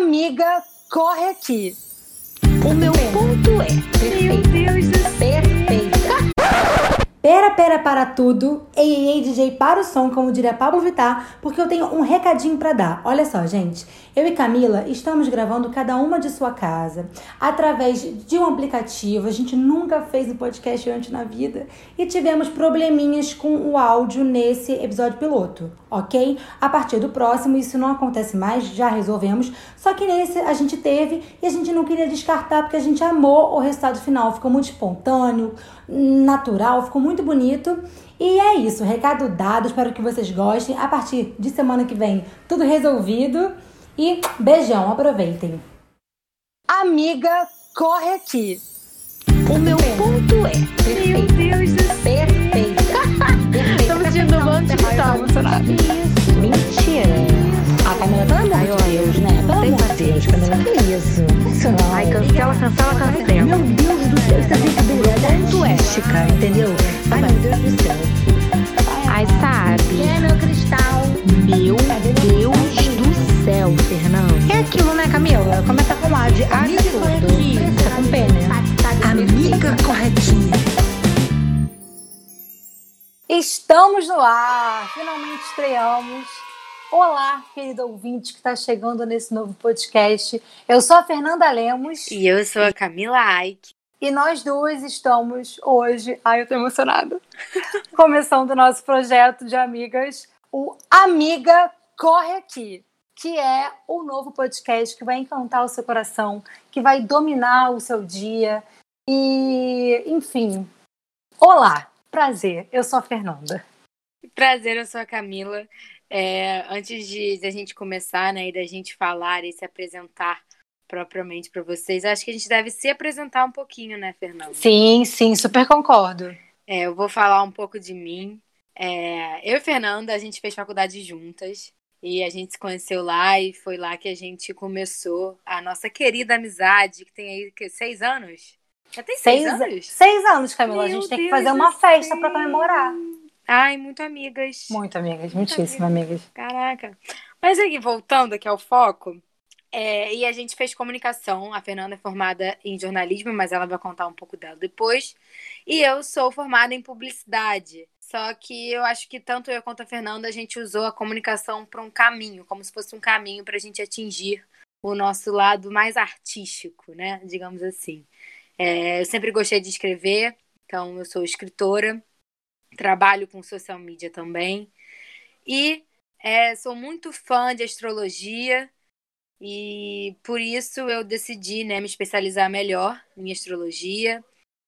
Amiga, corre aqui. O meu ponto é. Perfeito. Meu Deus do céu. Pera, pera, para tudo. Ei, ei, ei, DJ, para o som, como diria Pablo Vittar, porque eu tenho um recadinho para dar. Olha só, gente. Eu e Camila estamos gravando cada uma de sua casa, através de um aplicativo. A gente nunca fez um podcast antes na vida e tivemos probleminhas com o áudio nesse episódio piloto, ok? A partir do próximo, isso não acontece mais, já resolvemos. Só que nesse a gente teve e a gente não queria descartar porque a gente amou o resultado final. Ficou muito espontâneo, natural, ficou muito bonito. E é isso, recado dado, espero que vocês gostem. A partir de semana que vem, tudo resolvido. E beijão, aproveitem. Amiga, corre aqui. O meu ponto é. Meu Perfeito. Deus do céu. Perfeita. Estamos sentindo um monte de tá emocionada. Isso. Mentira. A Camila, pelo amor Ai, de Deus, Deus, Camila, que isso? Isso não. Ai, cancela, cancela, cancela. Meu Deus do céu, isso é brincadeira. É. Chica, entendeu? Ai, meu Deus do céu. Ai, sabe? É, meu cristal. Meu Deus do céu, Fernando. É aquilo, né, Camila? Começa com A de amiga corretinha. Começa com P, né? Amiga corretinha. Estamos no ar, finalmente estreamos. Olá, querido ouvinte que está chegando nesse novo podcast. Eu sou a Fernanda Lemos E eu sou a Camila Aik. e nós duas estamos hoje. Ai, eu tô emocionada. Começando o nosso projeto de amigas, o Amiga Corre Aqui, que é o novo podcast que vai encantar o seu coração, que vai dominar o seu dia. E, enfim. Olá, prazer. Eu sou a Fernanda. Prazer, eu sou a Camila. É, antes de, de a gente começar, né, e da gente falar e se apresentar propriamente para vocês, acho que a gente deve se apresentar um pouquinho, né, Fernanda? Sim, sim, super concordo. É, eu vou falar um pouco de mim. É, eu e Fernanda, a gente fez faculdade juntas e a gente se conheceu lá e foi lá que a gente começou a nossa querida amizade, que tem aí que, seis anos? Já tem seis, Seis, anos? seis anos, Camila. a Meu gente tem que Deus fazer uma festa para comemorar. Ai, muito amigas. Muito amigas, muitíssimo amigas. Caraca. Mas aqui, voltando aqui ao foco, é, e a gente fez comunicação. A Fernanda é formada em jornalismo, mas ela vai contar um pouco dela depois. E eu sou formada em publicidade. Só que eu acho que tanto eu quanto a Fernanda, a gente usou a comunicação para um caminho, como se fosse um caminho para a gente atingir o nosso lado mais artístico, né? Digamos assim. É, eu sempre gostei de escrever, então eu sou escritora, trabalho com social media também. E é, sou muito fã de astrologia e por isso eu decidi né, me especializar melhor em astrologia.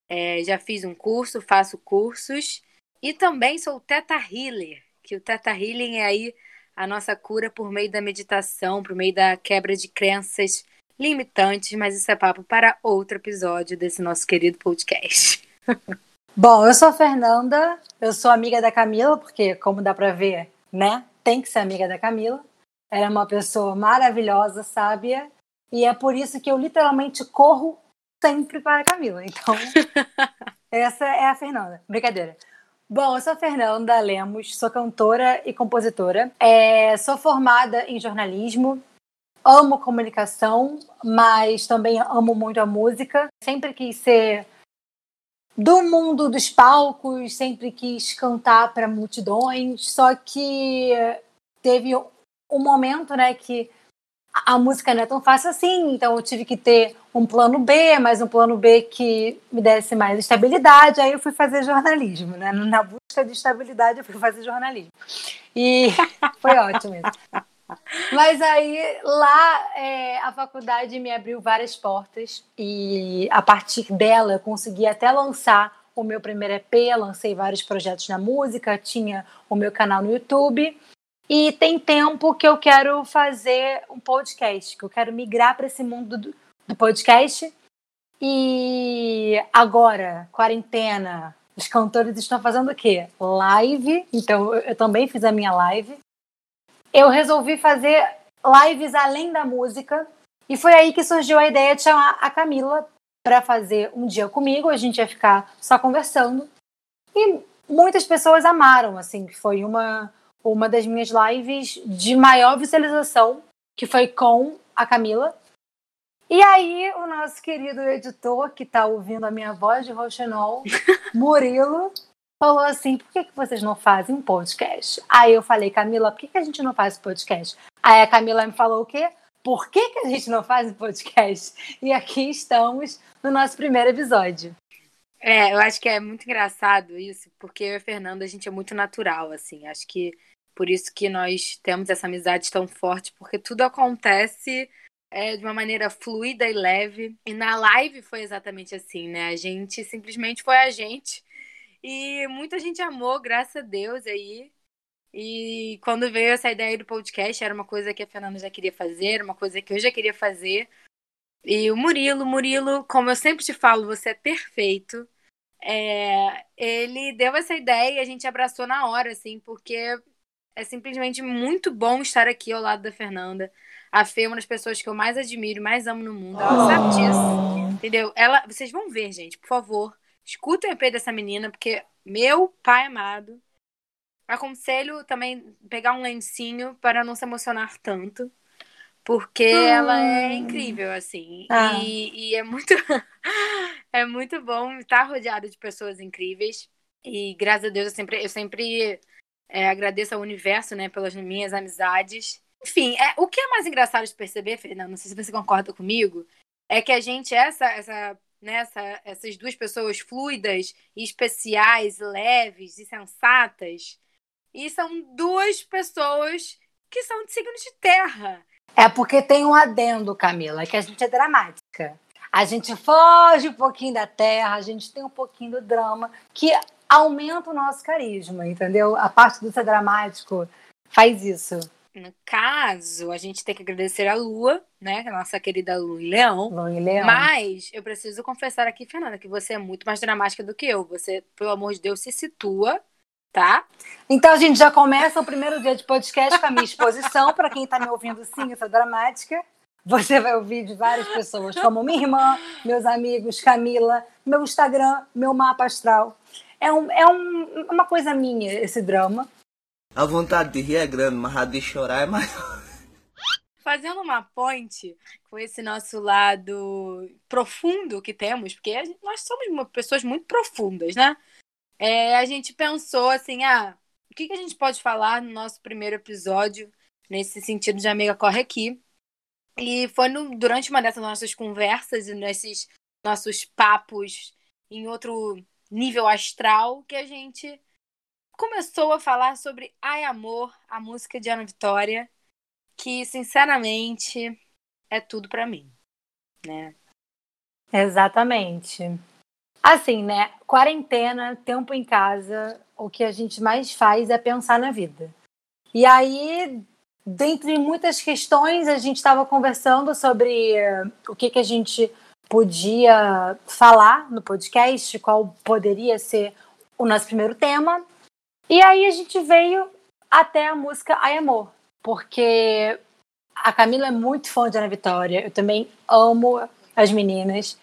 É, já fiz um curso, faço cursos e também sou Teta Healer, que o Teta Healing é aí a nossa cura por meio da meditação, por meio da quebra de crenças limitantes, mas isso é papo para outro episódio desse nosso querido podcast. Bom, eu sou a Fernanda, eu sou amiga da Camila, porque, como dá pra ver, né? Tem que ser amiga da Camila. Ela é uma pessoa maravilhosa, sábia, e é por isso que eu literalmente corro sempre para a Camila. Então, essa é a Fernanda. Brincadeira. Bom, eu sou a Fernanda Lemos, sou cantora e compositora. É, sou formada em jornalismo, amo comunicação, mas também amo muito a música. Sempre quis ser do mundo dos palcos, sempre quis cantar para multidões, só que teve um momento, né, que a música não é tão fácil assim, então eu tive que ter um plano B, mas um plano B que me desse mais estabilidade, aí eu fui fazer jornalismo, né, na busca de estabilidade eu fui fazer jornalismo. E foi ótimo isso. Mas aí lá é, a faculdade me abriu várias portas e a partir dela eu consegui até lançar o meu primeiro EP, lancei vários projetos na música, tinha o meu canal no YouTube e tem tempo que eu quero fazer um podcast, que eu quero migrar para esse mundo do, do podcast. E agora, quarentena, os cantores estão fazendo o quê? Live. Então eu, eu também fiz a minha live eu resolvi fazer lives além da música. E foi aí que surgiu a ideia de chamar a Camila para fazer um dia comigo. A gente ia ficar só conversando. E muitas pessoas amaram, assim, foi uma, uma das minhas lives de maior visualização, que foi com a Camila. E aí, o nosso querido editor, que está ouvindo a minha voz de roxinol, Murilo, falou assim: por que, que vocês não fazem um podcast? Aí eu falei, Camila, por que, que a gente não faz podcast? Aí a Camila me falou o quê? Por que, que a gente não faz podcast? E aqui estamos no nosso primeiro episódio. É, eu acho que é muito engraçado isso, porque eu e a Fernanda, a gente é muito natural, assim. Acho que por isso que nós temos essa amizade tão forte, porque tudo acontece é, de uma maneira fluida e leve. E na live foi exatamente assim, né? A gente simplesmente foi a gente. E muita gente amou, graças a Deus aí. E quando veio essa ideia do podcast, era uma coisa que a Fernanda já queria fazer, era uma coisa que eu já queria fazer. E o Murilo, Murilo, como eu sempre te falo, você é perfeito. É, ele deu essa ideia e a gente abraçou na hora, assim, porque é simplesmente muito bom estar aqui ao lado da Fernanda. A Fê é uma das pessoas que eu mais admiro e mais amo no mundo. Ela sabe disso. Entendeu? Ela, vocês vão ver, gente, por favor. Escutem o EP dessa menina, porque meu pai amado. Aconselho também pegar um lencinho para não se emocionar tanto. Porque ela é incrível, assim. Ah. E, e é muito é muito bom estar rodeada de pessoas incríveis. E graças a Deus eu sempre, eu sempre é, agradeço ao universo, né, pelas minhas amizades. Enfim, é, o que é mais engraçado de perceber, Fernanda, não sei se você concorda comigo, é que a gente, essa, essa, né, essa, essas duas pessoas fluidas especiais, leves e sensatas, e são duas pessoas que são de signos de terra. É porque tem um adendo, Camila, que a gente é dramática. A gente foge um pouquinho da terra, a gente tem um pouquinho do drama, que aumenta o nosso carisma, entendeu? A parte do ser dramático faz isso. No caso, a gente tem que agradecer a Lua, né? A nossa querida Lua e Leão. Lua e Leão. Mas eu preciso confessar aqui, Fernanda, que você é muito mais dramática do que eu. Você, pelo amor de Deus, se situa, tá? Então a gente já começa o primeiro dia de podcast com a minha exposição. Para quem está me ouvindo, sim, eu sou dramática. Você vai ouvir de várias pessoas, como minha irmã, meus amigos, Camila, meu Instagram, meu mapa astral. É, um, é um, uma coisa minha esse drama. A vontade de rir é grande, mas a de chorar é maior. Fazendo uma ponte com esse nosso lado profundo que temos, porque nós somos pessoas muito profundas, né? É, a gente pensou assim, ah, o que, que a gente pode falar no nosso primeiro episódio, nesse sentido de Amiga Corre Aqui? E foi no- durante uma dessas nossas conversas e nesses nossos papos em outro nível astral que a gente começou a falar sobre Ai Amor, a música de Ana Vitória, que sinceramente é tudo pra mim, né? Exatamente. Assim, né? Quarentena, tempo em casa, o que a gente mais faz é pensar na vida. E aí, dentre muitas questões, a gente estava conversando sobre o que, que a gente podia falar no podcast, qual poderia ser o nosso primeiro tema. E aí a gente veio até a música Ai Amor, porque a Camila é muito fã de Ana Vitória, eu também amo as meninas.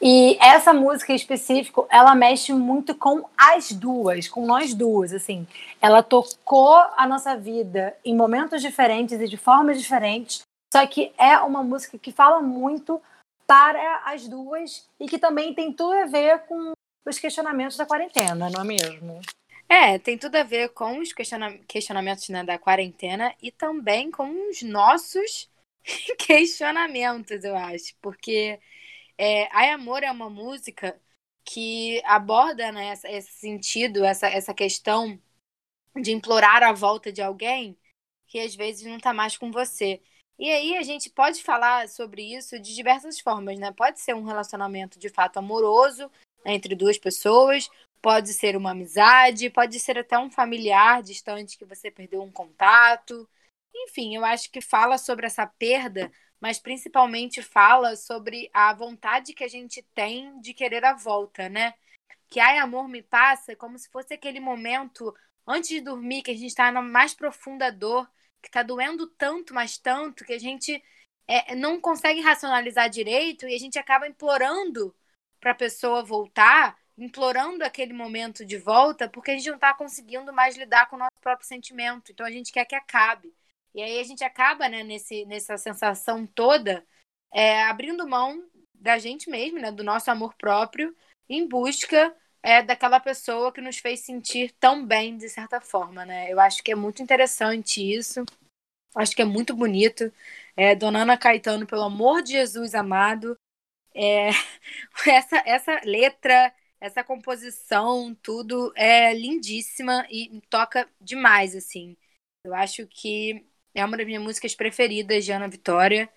E essa música em específico, ela mexe muito com as duas, com nós duas, assim. Ela tocou a nossa vida em momentos diferentes e de formas diferentes, só que é uma música que fala muito para as duas e que também tem tudo a ver com os questionamentos da quarentena, não é mesmo? É, tem tudo a ver com os questiona- questionamentos né, da quarentena e também com os nossos questionamentos, eu acho. Porque é, Ai Amor é uma música que aborda né, esse sentido, essa, essa questão de implorar a volta de alguém que às vezes não tá mais com você. E aí a gente pode falar sobre isso de diversas formas, né? Pode ser um relacionamento de fato amoroso entre duas pessoas, pode ser uma amizade, pode ser até um familiar distante que você perdeu um contato. Enfim, eu acho que fala sobre essa perda, mas principalmente fala sobre a vontade que a gente tem de querer a volta, né? Que ai amor me passa como se fosse aquele momento antes de dormir que a gente está na mais profunda dor, que tá doendo tanto, mas tanto que a gente é, não consegue racionalizar direito e a gente acaba implorando para a pessoa voltar, implorando aquele momento de volta, porque a gente não está conseguindo mais lidar com o nosso próprio sentimento. Então a gente quer que acabe. E aí a gente acaba, né, nesse, nessa sensação toda, é, abrindo mão da gente mesmo, né, do nosso amor próprio, em busca é, daquela pessoa que nos fez sentir tão bem, de certa forma, né? Eu acho que é muito interessante isso. Acho que é muito bonito. É, Dona Ana Caetano, pelo amor de Jesus amado, é, essa, essa letra, essa composição, tudo é lindíssima e toca demais, assim. Eu acho que é uma das minhas músicas preferidas de Ana Vitória.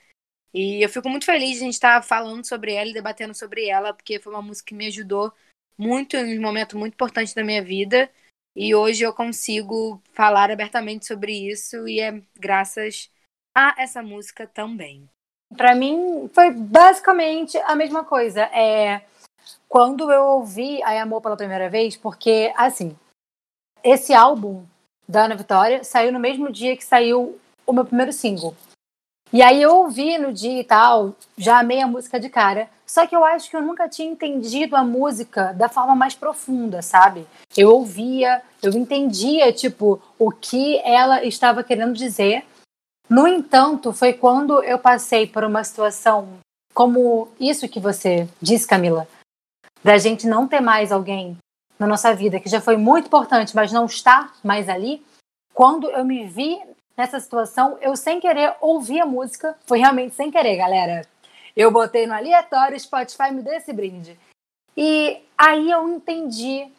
E eu fico muito feliz de a gente estar falando sobre ela e debatendo sobre ela, porque foi uma música que me ajudou muito em um momento muito importante da minha vida. E hoje eu consigo falar abertamente sobre isso e é graças a essa música também. Para mim foi basicamente a mesma coisa. É quando eu ouvi a Amor pela primeira vez, porque assim, esse álbum da Ana Vitória saiu no mesmo dia que saiu o meu primeiro single. E aí eu ouvi no dia e tal, já amei a música de cara. Só que eu acho que eu nunca tinha entendido a música da forma mais profunda, sabe? Eu ouvia, eu entendia, tipo, o que ela estava querendo dizer. No entanto, foi quando eu passei por uma situação como isso que você disse, Camila, da gente não ter mais alguém na nossa vida que já foi muito importante, mas não está mais ali. Quando eu me vi nessa situação, eu sem querer ouvi a música. Foi realmente sem querer, galera. Eu botei no aleatório, Spotify me deu esse brinde. E aí eu entendi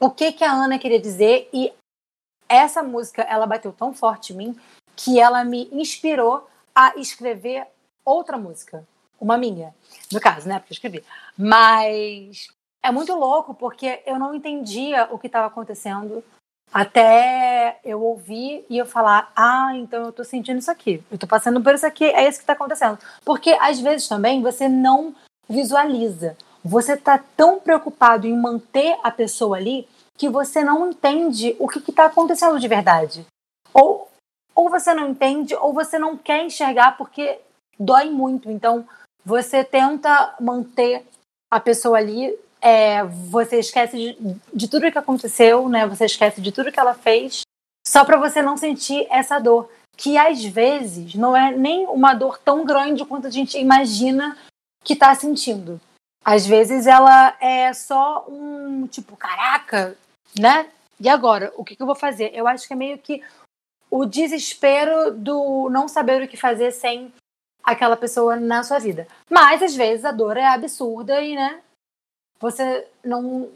o que, que a Ana queria dizer e essa música, ela bateu tão forte em mim que ela me inspirou a escrever outra música. Uma minha, no caso, né? Porque eu escrevi. Mas é muito louco porque eu não entendia o que estava acontecendo até eu ouvir e eu falar, ah, então eu tô sentindo isso aqui, eu tô passando por isso aqui, é isso que tá acontecendo. Porque às vezes também você não visualiza. Você tá tão preocupado em manter a pessoa ali que você não entende o que, que tá acontecendo de verdade. Ou, ou você não entende, ou você não quer enxergar porque dói muito. Então você tenta manter a pessoa ali é, você esquece de, de tudo que aconteceu, né? Você esquece de tudo que ela fez, só para você não sentir essa dor, que às vezes não é nem uma dor tão grande quanto a gente imagina que tá sentindo. Às vezes ela é só um tipo, caraca, né? E agora? O que, que eu vou fazer? Eu acho que é meio que o desespero do não saber o que fazer sem aquela pessoa na sua vida. Mas às vezes a dor é absurda e, né? você não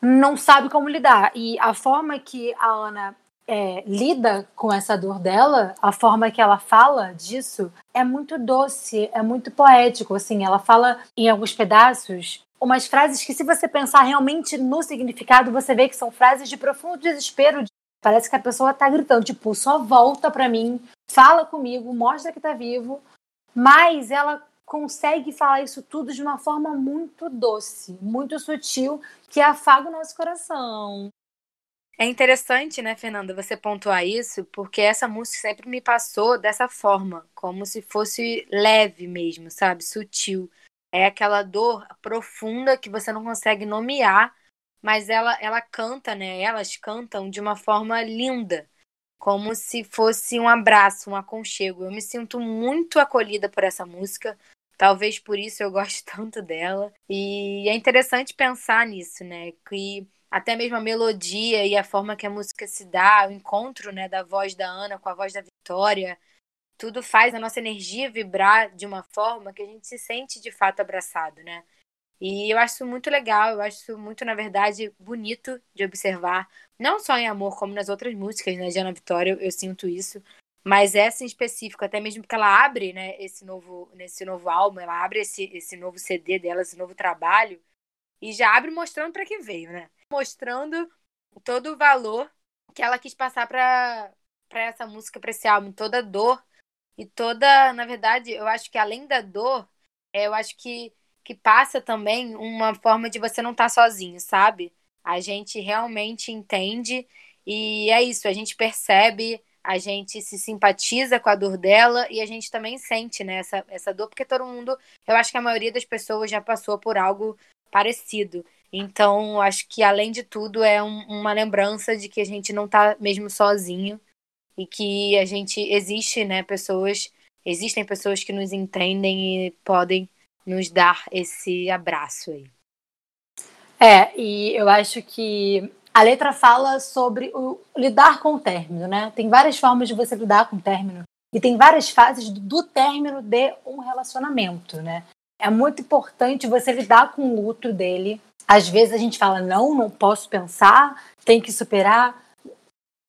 não sabe como lidar. E a forma que a Ana é, lida com essa dor dela, a forma que ela fala disso, é muito doce, é muito poético. Assim, ela fala em alguns pedaços umas frases que, se você pensar realmente no significado, você vê que são frases de profundo desespero. Parece que a pessoa tá gritando, tipo, só volta pra mim, fala comigo, mostra que tá vivo. Mas ela consegue falar isso tudo de uma forma muito doce, muito sutil, que afaga o nosso coração. É interessante, né, Fernanda, você pontuar isso, porque essa música sempre me passou dessa forma, como se fosse leve mesmo, sabe? Sutil. É aquela dor profunda que você não consegue nomear, mas ela, ela canta, né? Elas cantam de uma forma linda, como se fosse um abraço, um aconchego. Eu me sinto muito acolhida por essa música, Talvez por isso eu goste tanto dela. E é interessante pensar nisso, né? Que até mesmo a melodia e a forma que a música se dá, o encontro né, da voz da Ana com a voz da Vitória, tudo faz a nossa energia vibrar de uma forma que a gente se sente de fato abraçado, né? E eu acho muito legal, eu acho muito, na verdade, bonito de observar, não só em Amor, como nas outras músicas, né, de Ana Vitória, eu, eu sinto isso. Mas essa em específico, até mesmo porque ela abre, né, esse novo, nesse novo álbum, ela abre esse, esse novo CD dela, esse novo trabalho, e já abre mostrando para que veio, né? Mostrando todo o valor que ela quis passar para essa música, para esse álbum, toda dor e toda, na verdade, eu acho que além da dor, é, eu acho que que passa também uma forma de você não estar tá sozinho, sabe? A gente realmente entende e é isso, a gente percebe a gente se simpatiza com a dor dela e a gente também sente né, essa, essa dor, porque todo mundo, eu acho que a maioria das pessoas já passou por algo parecido. Então, acho que além de tudo é um, uma lembrança de que a gente não está mesmo sozinho e que a gente existe, né, pessoas, existem pessoas que nos entendem e podem nos dar esse abraço aí. É, e eu acho que a letra fala sobre o lidar com o término, né? Tem várias formas de você lidar com o término e tem várias fases do término de um relacionamento, né? É muito importante você lidar com o luto dele. Às vezes a gente fala, não, não posso pensar, tem que superar.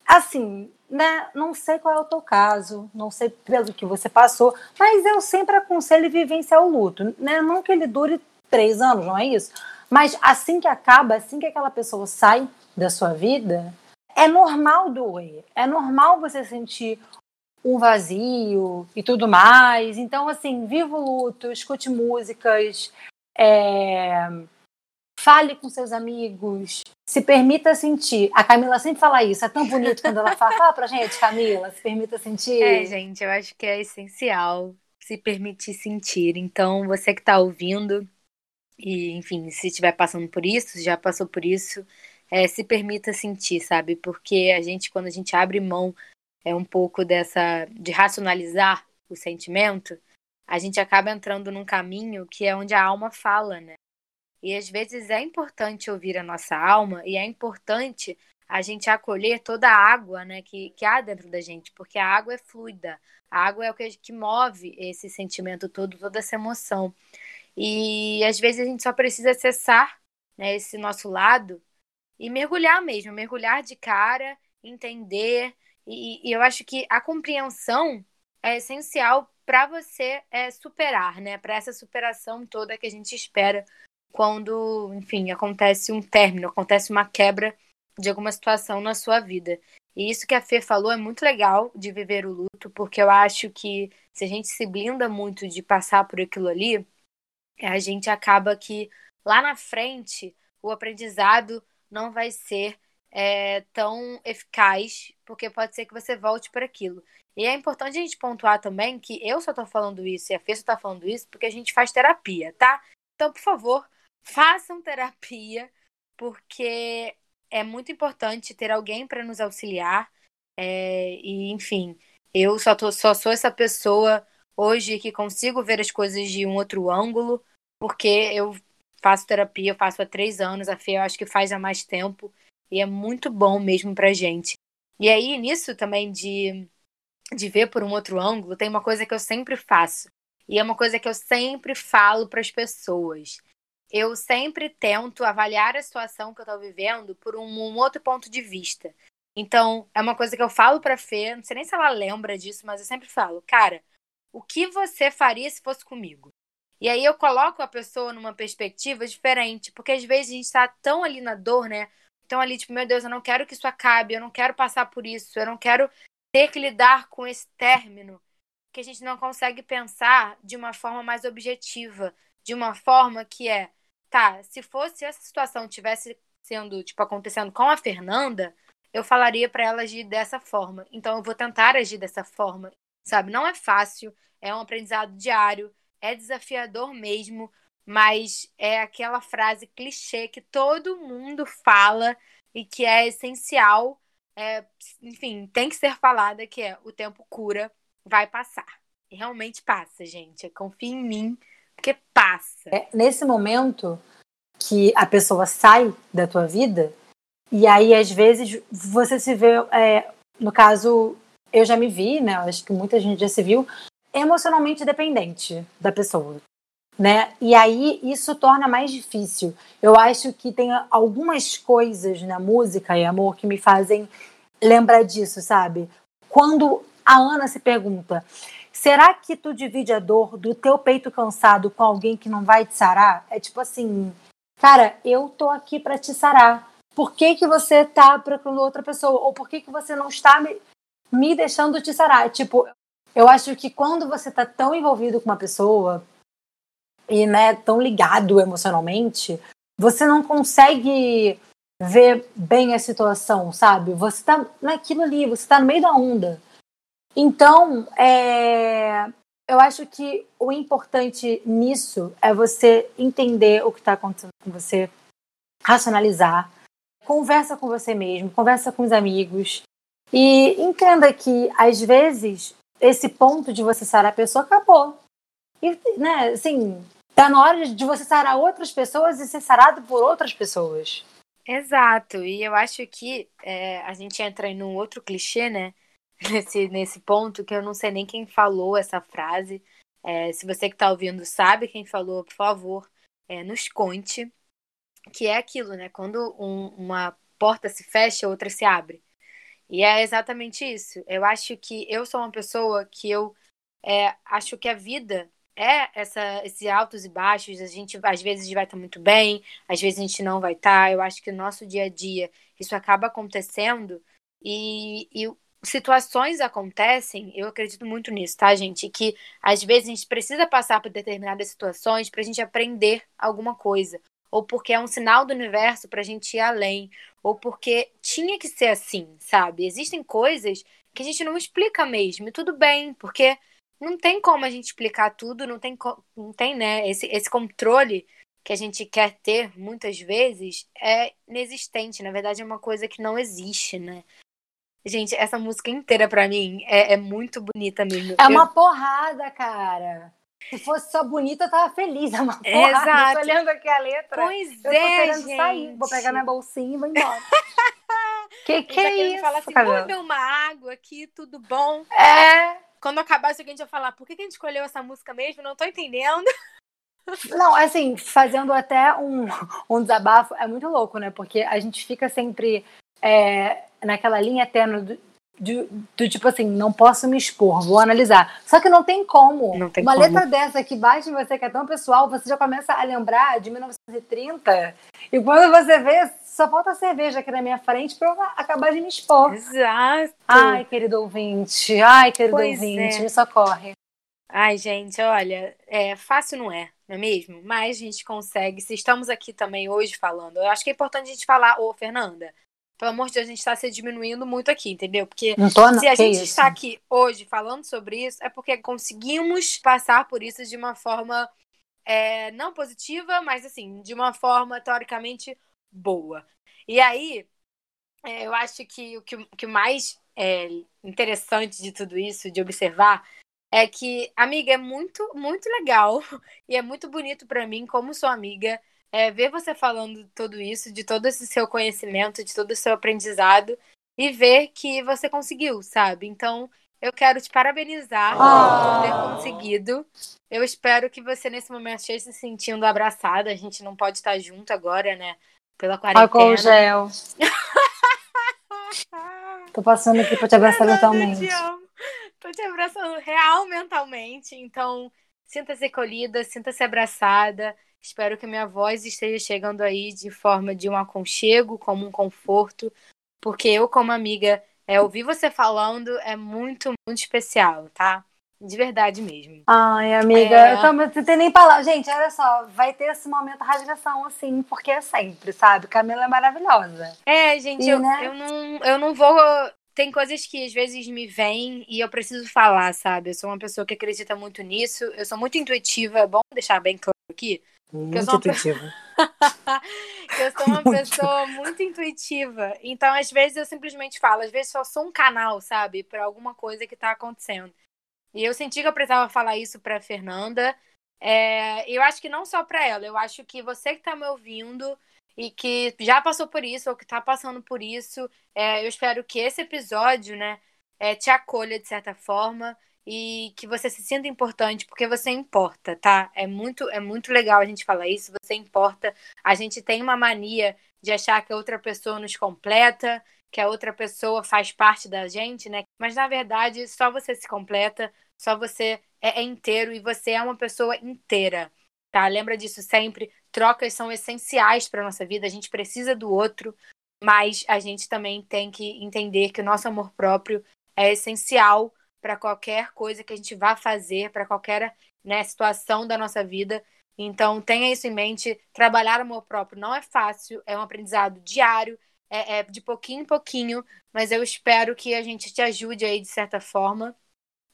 Assim, né? Não sei qual é o teu caso, não sei pelo que você passou, mas eu sempre aconselho vivenciar o luto, né? Não que ele dure três anos, não é isso? Mas assim que acaba, assim que aquela pessoa sai da sua vida, é normal doer, é normal você sentir um vazio e tudo mais. Então, assim, viva o luto, escute músicas, é... fale com seus amigos, se permita sentir. A Camila sempre fala isso, é tão bonito quando ela fala, fala pra gente, Camila, se permita sentir. É, gente, eu acho que é essencial se permitir sentir. Então, você que tá ouvindo, e enfim, se estiver passando por isso, já passou por isso, é, se permita sentir, sabe? Porque a gente, quando a gente abre mão é um pouco dessa de racionalizar o sentimento, a gente acaba entrando num caminho que é onde a alma fala, né? E às vezes é importante ouvir a nossa alma e é importante a gente acolher toda a água né, que, que há dentro da gente, porque a água é fluida, a água é o que, que move esse sentimento todo, toda essa emoção. E às vezes a gente só precisa acessar né, esse nosso lado e mergulhar mesmo, mergulhar de cara, entender e, e eu acho que a compreensão é essencial para você é, superar, né? Para essa superação toda que a gente espera quando, enfim, acontece um término, acontece uma quebra de alguma situação na sua vida. E isso que a Fê falou é muito legal de viver o luto, porque eu acho que se a gente se blinda muito de passar por aquilo ali, a gente acaba que lá na frente o aprendizado não vai ser é, tão eficaz, porque pode ser que você volte para aquilo. E é importante a gente pontuar também que eu só tô falando isso e a Fê só tá falando isso porque a gente faz terapia, tá? Então, por favor, façam terapia, porque é muito importante ter alguém para nos auxiliar. É, e, enfim, eu só, tô, só sou essa pessoa hoje que consigo ver as coisas de um outro ângulo, porque eu faço terapia, eu faço há três anos, a Fê eu acho que faz há mais tempo. E é muito bom mesmo pra gente. E aí, nisso também de, de ver por um outro ângulo, tem uma coisa que eu sempre faço. E é uma coisa que eu sempre falo para as pessoas. Eu sempre tento avaliar a situação que eu estou vivendo por um, um, outro ponto de vista. Então, é uma coisa que eu falo pra Fê, não sei nem se ela lembra disso, mas eu sempre falo, cara, o que você faria se fosse comigo? E aí eu coloco a pessoa numa perspectiva diferente, porque às vezes a gente está tão ali na dor, né? Então, ali, tipo, meu Deus, eu não quero que isso acabe, eu não quero passar por isso, eu não quero ter que lidar com esse término, que a gente não consegue pensar de uma forma mais objetiva, de uma forma que é, tá, se fosse essa situação tivesse sendo, tipo, acontecendo com a Fernanda, eu falaria para ela agir dessa forma. Então, eu vou tentar agir dessa forma, sabe? Não é fácil, é um aprendizado diário, é desafiador mesmo, mas é aquela frase clichê que todo mundo fala e que é essencial, é, enfim, tem que ser falada, que é o tempo cura, vai passar. E realmente passa, gente. Confia em mim, porque passa. É, nesse momento que a pessoa sai da tua vida, e aí às vezes você se vê, é, no caso, eu já me vi, né? Acho que muita gente já se viu, emocionalmente dependente da pessoa né? E aí isso torna mais difícil. Eu acho que tem algumas coisas na música e amor que me fazem lembrar disso, sabe? Quando a Ana se pergunta: será que tu divide a dor do teu peito cansado com alguém que não vai te sarar? É tipo assim, cara, eu tô aqui para te sarar. Por que, que você tá procurando outra pessoa? Ou por que, que você não está me, me deixando te sarar? Tipo, eu acho que quando você tá tão envolvido com uma pessoa, e né, tão ligado emocionalmente, você não consegue ver bem a situação, sabe? Você tá naquilo ali, você tá no meio da onda. Então, é, eu acho que o importante nisso é você entender o que está acontecendo com você, racionalizar, conversa com você mesmo, conversa com os amigos, E entenda que, às vezes, esse ponto de você sarar a pessoa acabou. E, né, assim, tá na hora de você sarar outras pessoas e ser sarado por outras pessoas. Exato, e eu acho que é, a gente entra em um outro clichê, né? Nesse, nesse ponto, que eu não sei nem quem falou essa frase. É, se você que está ouvindo sabe quem falou, por favor, é, nos conte. Que é aquilo, né? Quando um, uma porta se fecha, outra se abre. E é exatamente isso. Eu acho que eu sou uma pessoa que eu é, acho que a vida é essa, esses altos e baixos. A gente às vezes vai estar muito bem, às vezes a gente não vai estar. Eu acho que no nosso dia a dia isso acaba acontecendo e, e situações acontecem. Eu acredito muito nisso, tá, gente? Que às vezes a gente precisa passar por determinadas situações para a gente aprender alguma coisa, ou porque é um sinal do universo para a gente ir além, ou porque tinha que ser assim, sabe? Existem coisas que a gente não explica mesmo, e tudo bem, porque não tem como a gente explicar tudo, não tem, não tem né, esse, esse controle que a gente quer ter muitas vezes é inexistente. Na verdade, é uma coisa que não existe, né? Gente, essa música inteira para mim é, é, muito bonita mesmo. É uma porrada, cara. Se fosse só bonita, eu tava feliz. É uma porrada. Exato. Tô olhando aqui a letra. Pois eu tô é, querendo gente. sair. Vou pegar minha bolsinha e vou embora. que que é isso? falar assim, vou beber uma água aqui, tudo bom? É. Quando acabar isso a gente vai falar, por que, que a gente escolheu essa música mesmo? Não tô entendendo. Não, assim, fazendo até um, um desabafo, é muito louco, né? Porque a gente fica sempre é, naquela linha eterna do, do, tipo assim, não posso me expor, vou analisar. Só que não tem como. Não tem Uma como. letra dessa que bate em você, que é tão pessoal, você já começa a lembrar de 1930. E quando você vê, só falta cerveja aqui na minha frente pra eu acabar de me expor. Exato. Ai, querido ouvinte, ai, querido Pois ouvinte, é. me socorre. Ai, gente, olha, é fácil não é, não é mesmo? Mas a gente consegue. Se estamos aqui também hoje falando, eu acho que é importante a gente falar, ô, Fernanda, pelo amor de Deus, a gente está se diminuindo muito aqui, entendeu? Porque Não se a que gente isso? está aqui hoje falando sobre isso, é porque conseguimos passar por isso de uma forma é, não positiva, mas assim, de uma forma teoricamente boa. E aí, é, eu acho que o que, que mais é interessante de tudo isso, de observar, é que, amiga, é muito, muito legal e é muito bonito pra mim, como sua amiga, é, ver você falando tudo isso, de todo esse seu conhecimento, de todo o seu aprendizado e ver que você conseguiu, sabe? Então, eu quero te parabenizar por ter Ah. conseguido. Eu espero que você, nesse momento, esteja se sentindo abraçada. A gente não pode estar junto agora, né? Pela Álcool quarentena. gel. Tô passando aqui pra te abraçar mentalmente. te amo. Tô te abraçando real mentalmente. Então, sinta-se acolhida, sinta-se abraçada. Espero que minha voz esteja chegando aí de forma de um aconchego, como um conforto. Porque eu, como amiga, é, ouvir você falando é muito, muito especial, tá? De verdade mesmo. Ai, amiga, É. eu tô, não tem nem palavra. Gente, olha só, vai ter esse momento rasgação, assim, porque é sempre, sabe? Camila é maravilhosa. É, gente, E, eu, né? eu, não, eu não vou. Tem coisas que às vezes me vêm e eu preciso falar, sabe? Eu sou uma pessoa que acredita muito nisso. Eu sou muito intuitiva, é bom deixar bem claro aqui. Muito sou uma intuitivo. Eu sou uma pessoa muito intuitiva. Então, às vezes, eu simplesmente falo, às vezes só sou um canal, sabe, para alguma coisa que tá acontecendo. E eu senti que eu precisava falar isso pra Fernanda. É, eu acho que não só pra ela, eu acho que você que tá me ouvindo e que já passou por isso ou que tá passando por isso, é, eu espero que esse episódio, né, é, te acolha de certa forma e que você se sinta importante, porque você importa, tá? É muito, é muito legal a gente falar isso, você importa. A gente tem uma mania de achar que a outra pessoa nos completa, que a outra pessoa faz parte da gente, né? Mas na verdade, só você se completa, só você é, é inteiro e você é uma pessoa inteira, tá? Lembra disso sempre. Trocas são essenciais para nossa vida, a gente precisa do outro, mas a gente também tem que entender que o nosso amor próprio é essencial para qualquer coisa que a gente vá fazer, para qualquer né, situação da nossa vida. Então, tenha isso em mente. Trabalhar amor próprio não é fácil, é um aprendizado diário, é, é de pouquinho em pouquinho, mas eu espero que a gente te ajude aí de certa forma,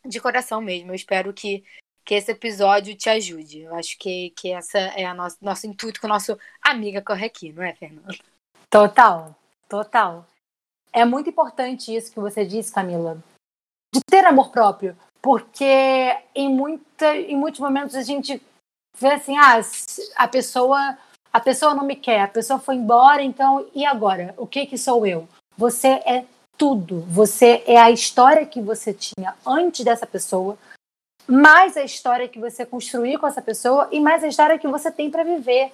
de coração mesmo. Eu espero que, que esse episódio te ajude. Eu acho que, que essa é a nosso, nosso intuito com o nosso amiga corre aqui, não é, Fernanda? Total, total. é muito importante isso que você disse, Camila, de ter amor próprio, porque em, muita, em muitos momentos a gente vê assim, ah, a pessoa, a pessoa não me quer, a pessoa foi embora, então e agora? O que que sou eu? Você é tudo. Você é a história que você tinha antes dessa pessoa, mais a história que você construiu com essa pessoa e mais a história que você tem para viver,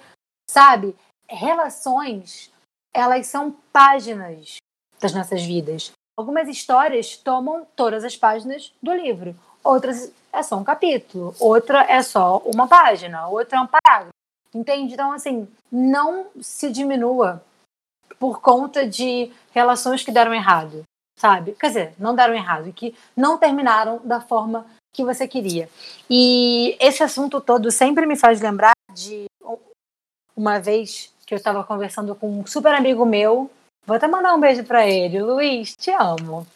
sabe? Relações, elas são páginas das nossas vidas. Algumas histórias tomam todas as páginas do livro, outras é só um capítulo, outra é só uma página, outra é um parágrafo. Entende? Então, assim, não se diminua por conta de relações que deram errado, sabe? Quer dizer, não deram errado, que não terminaram da forma que você queria. E esse assunto todo sempre me faz lembrar de uma vez que eu estava conversando com um super amigo meu. Vou até mandar um beijo para ele. Luiz, te amo.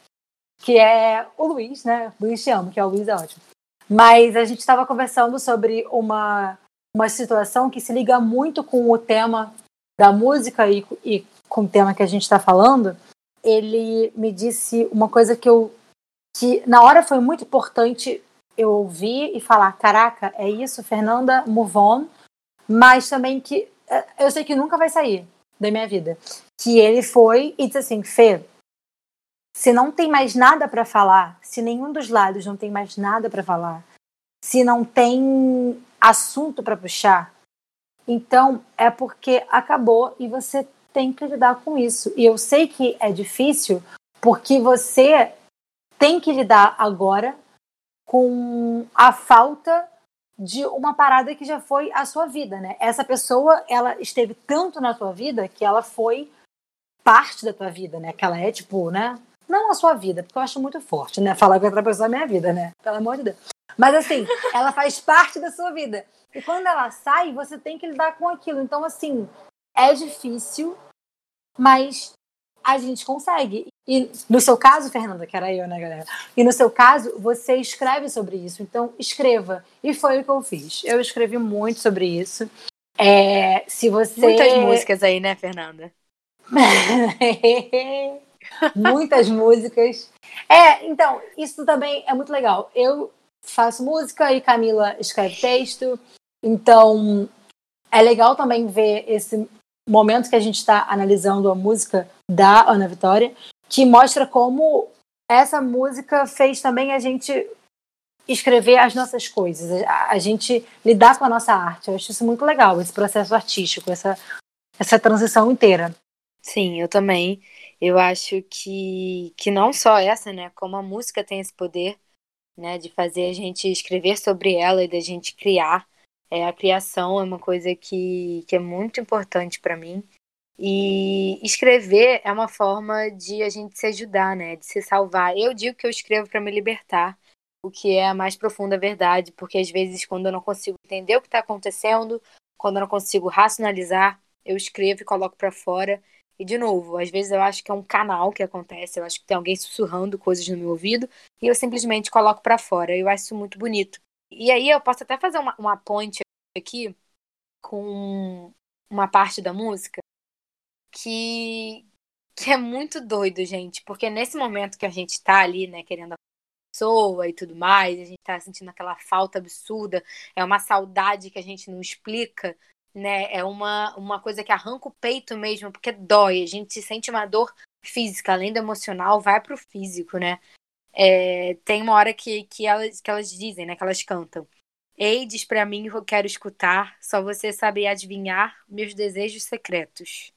Que é o Luiz, né? Luiz, te amo, que é o Luiz, é ótimo. Mas a gente estava conversando sobre uma, uma situação que se liga muito com o tema da música e, e com o tema que a gente está falando. Ele me disse uma coisa que eu que na hora foi muito importante eu ouvir e falar, caraca, é isso, Fernanda, move on, mas também que é, eu sei que nunca vai sair da minha vida. Que ele foi e disse assim, Fê, se não tem mais nada para falar, se nenhum dos lados não tem mais nada para falar, se não tem assunto para puxar, então é porque acabou e você tem que lidar com isso. E eu sei que é difícil porque você tem que lidar agora com a falta de uma parada que já foi a sua vida, né? Essa pessoa, ela esteve tanto na tua vida que ela foi parte da tua vida, né? Que ela é tipo, né? Não a sua vida, porque eu acho muito forte, né? Falar que outra pessoa é minha vida, né? Pelo amor de Deus. Mas assim, ela faz parte da sua vida. E quando ela sai, você tem que lidar com aquilo. Então, assim, é difícil, mas a gente consegue. E no seu caso, Fernanda, que era eu, né, galera? E no seu caso, você escreve sobre isso. Então, escreva. E foi o que eu fiz. Eu escrevi muito sobre isso. É, se você... Muitas músicas aí, né, Fernanda? Muitas músicas. É, então, isso também é muito legal. Eu faço música e Camila escreve texto. Então, é legal também ver esse momento que a gente está analisando a música da Ana Vitória, que mostra como essa música fez também a gente escrever as nossas coisas, a, gente lidar com a nossa arte. Eu acho isso muito legal, esse processo artístico, essa, essa transição inteira. Sim, eu também. Eu acho que, que não só essa, né, como a música tem esse poder, né, de fazer a gente escrever sobre ela e da gente criar é, a criação é uma coisa que, que é muito importante para mim. E escrever é uma forma de a gente se ajudar, né? De se salvar. Eu digo que eu escrevo para me libertar, o que é a mais profunda verdade, porque às vezes, quando eu não consigo entender o que está acontecendo, quando eu não consigo racionalizar, eu escrevo e coloco para fora. E, de novo, às vezes eu acho que é um canal que acontece, eu acho que tem alguém sussurrando coisas no meu ouvido, e eu simplesmente coloco para fora. Eu acho isso muito bonito. E aí eu posso até fazer uma, uma ponte aqui com uma parte da música que, que é muito doido, gente, porque nesse momento que a gente tá ali, né, querendo a pessoa e tudo mais, a gente tá sentindo aquela falta absurda, é uma saudade que a gente não explica, né, é uma, uma coisa que arranca o peito mesmo, porque dói, a gente sente uma dor física, além do emocional, vai pro físico, né, é, tem uma hora que, que, elas, que elas dizem, né, que elas cantam, Ei, diz para mim eu quero escutar, só você sabe adivinhar meus desejos secretos.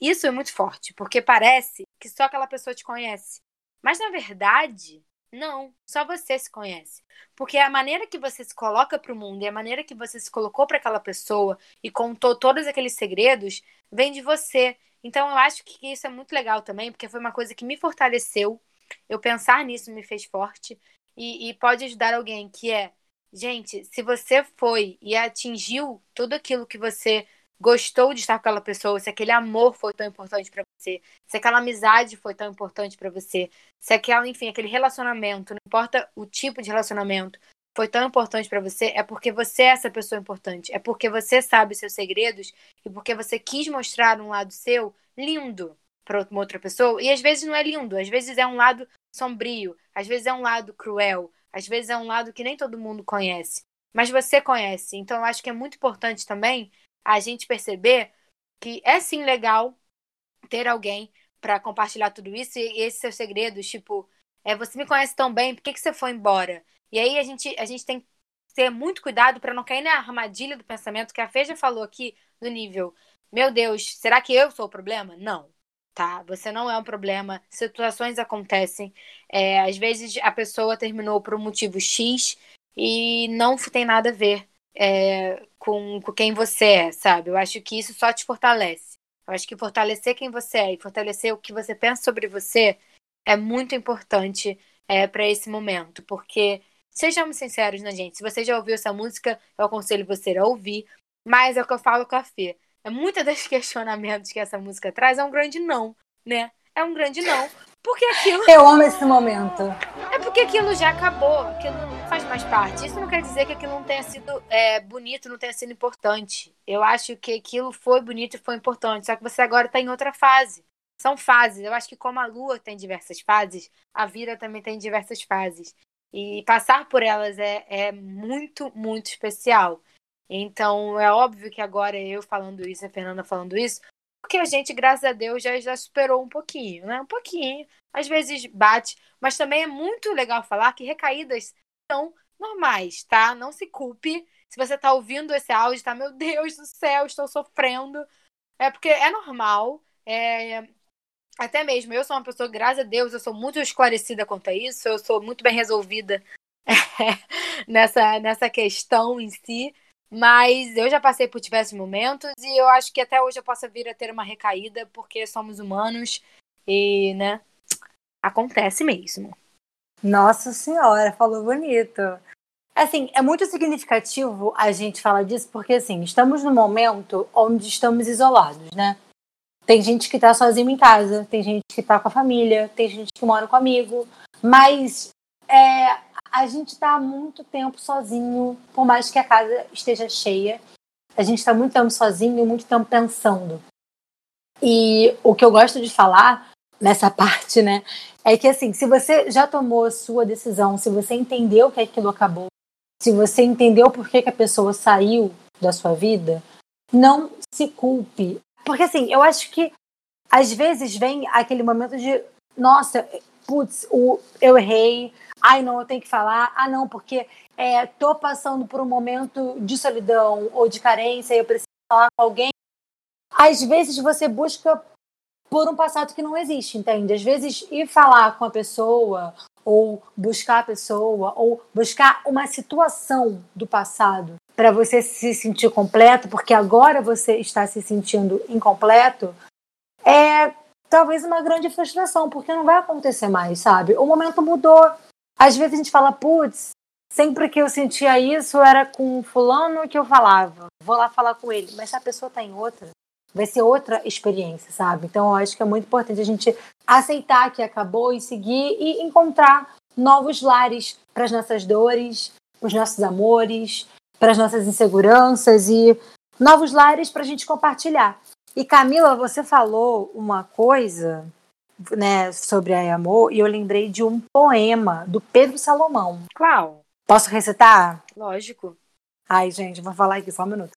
Isso é muito forte, porque parece que só aquela pessoa te conhece. Mas na verdade, não, só você se conhece. Porque a maneira que você se coloca para o mundo e a maneira que você se colocou para aquela pessoa e contou todos aqueles segredos vem de você. Então eu acho que isso é muito legal também, porque foi uma coisa que me fortaleceu. Eu pensar nisso me fez forte e, e pode ajudar alguém que é Gente, se você foi e atingiu tudo aquilo que você gostou de estar com aquela pessoa, se aquele amor foi tão importante para você, se aquela amizade foi tão importante para você, se aquela, enfim, aquele relacionamento, não importa o tipo de relacionamento, foi tão importante para você, é porque você é essa pessoa importante, é porque você sabe seus segredos e porque você quis mostrar um lado seu lindo para outra pessoa, e às vezes não é lindo, às vezes é um lado sombrio, às vezes é um lado cruel, às vezes é um lado que nem todo mundo conhece, mas você conhece. Então eu acho que é muito importante também a gente perceber que é sim legal ter alguém para compartilhar tudo isso e esses seus segredos, tipo, é, você me conhece tão bem, por que, que você foi embora? E aí a gente, a gente tem que ter muito cuidado para não cair na armadilha do pensamento que a Feja falou aqui do nível, meu Deus, será que eu sou o problema? Não tá? Você não é um problema. Situações acontecem. É, às vezes a pessoa terminou por um motivo X e não tem nada a ver é, com, com quem você é, sabe? Eu acho que isso só te fortalece. Eu acho que fortalecer quem você é e fortalecer o que você pensa sobre você é muito importante é, para esse momento, porque sejamos sinceros, né, gente? Se você já ouviu essa música, eu aconselho você a ouvir, mas é o que eu falo com a Fê. É muitos dos questionamentos que essa música traz é um grande não, né? É um grande não. Porque aquilo. Eu amo esse momento. É porque aquilo já acabou, aquilo não faz mais parte. Isso não quer dizer que aquilo não tenha sido é, bonito, não tenha sido importante. Eu acho que aquilo foi bonito e foi importante. Só que você agora está em outra fase. São fases. Eu acho que como a Lua tem diversas fases, a vida também tem diversas fases. E passar por elas é, é muito, muito especial. Então, é óbvio que agora eu falando isso, a Fernanda falando isso, porque a gente, graças a Deus, já, já superou um pouquinho, né? Um pouquinho. Às vezes bate, mas também é muito legal falar que recaídas são normais, tá? Não se culpe. Se você tá ouvindo esse áudio, tá? Meu Deus do céu, estou sofrendo. É porque é normal. É... Até mesmo, eu sou uma pessoa, graças a Deus, eu sou muito esclarecida quanto a isso, eu sou muito bem resolvida nessa, nessa questão em si. Mas eu já passei por diversos momentos e eu acho que até hoje eu possa vir a ter uma recaída, porque somos humanos e, né, acontece mesmo. Nossa Senhora, falou bonito. Assim, é muito significativo a gente falar disso, porque, assim, estamos num momento onde estamos isolados, né? Tem gente que tá sozinho em casa, tem gente que tá com a família, tem gente que mora com amigo, mas é, a gente está muito tempo sozinho, por mais que a casa esteja cheia. A gente está muito tempo sozinho, muito tempo pensando. E o que eu gosto de falar nessa parte, né, é que assim, se você já tomou a sua decisão, se você entendeu que aquilo acabou, se você entendeu por que, que a pessoa saiu da sua vida, não se culpe. Porque assim, eu acho que às vezes vem aquele momento de, nossa, putz, eu errei, ai não, eu tenho que falar, ah não, porque é, tô passando por um momento de solidão ou de carência eu preciso falar com alguém. Às vezes você busca por um passado que não existe, entende? Às vezes ir falar com a pessoa ou buscar a pessoa ou buscar uma situação do passado para você se sentir completo, porque agora você está se sentindo incompleto, é talvez uma grande frustração, porque não vai acontecer mais, sabe? O momento mudou, às vezes a gente fala, putz, sempre que eu sentia isso era com fulano que eu falava. Vou lá falar com ele. Mas se a pessoa tá em outra, vai ser outra experiência, sabe? Então eu acho que é muito importante a gente aceitar que acabou e seguir e encontrar novos lares para as nossas dores, os nossos amores, para as nossas inseguranças e novos lares para a gente compartilhar. E Camila, você falou uma coisa né, sobre a amor, e eu lembrei de um poema do Pedro Salomão. Qual? Posso recitar? Lógico. Ai, gente, vou falar aqui só um minuto.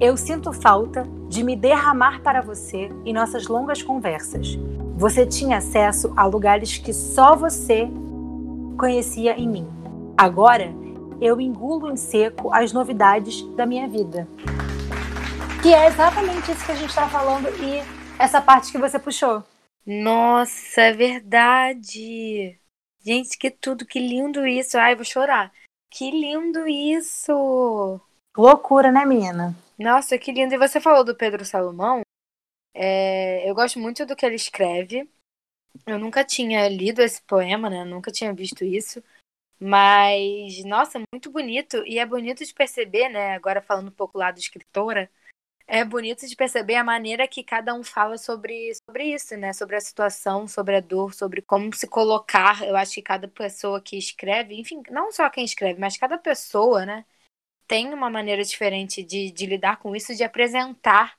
Eu sinto falta de me derramar para você em nossas longas conversas. Você tinha acesso a lugares que só você conhecia em mim. Agora, eu engulo em seco as novidades da minha vida. Que é exatamente isso que a gente está falando e essa parte que você puxou. Nossa, é verdade. Gente, que tudo, que lindo isso. Ai, vou chorar. Que lindo isso. Loucura, né, menina? Nossa, que lindo. E você falou do Pedro Salomão. É, eu gosto muito do que ele escreve. Eu nunca tinha lido esse poema, né? Nunca tinha visto isso. Mas, nossa, muito bonito. E é bonito de perceber, né? Agora falando um pouco lá do escritora, é bonito de perceber a maneira que cada um fala sobre, sobre isso, né? Sobre a situação, sobre a dor, sobre como se colocar. Eu acho que cada pessoa que escreve, enfim, não só quem escreve, mas cada pessoa, né? Tem uma maneira diferente de, de lidar com isso, de apresentar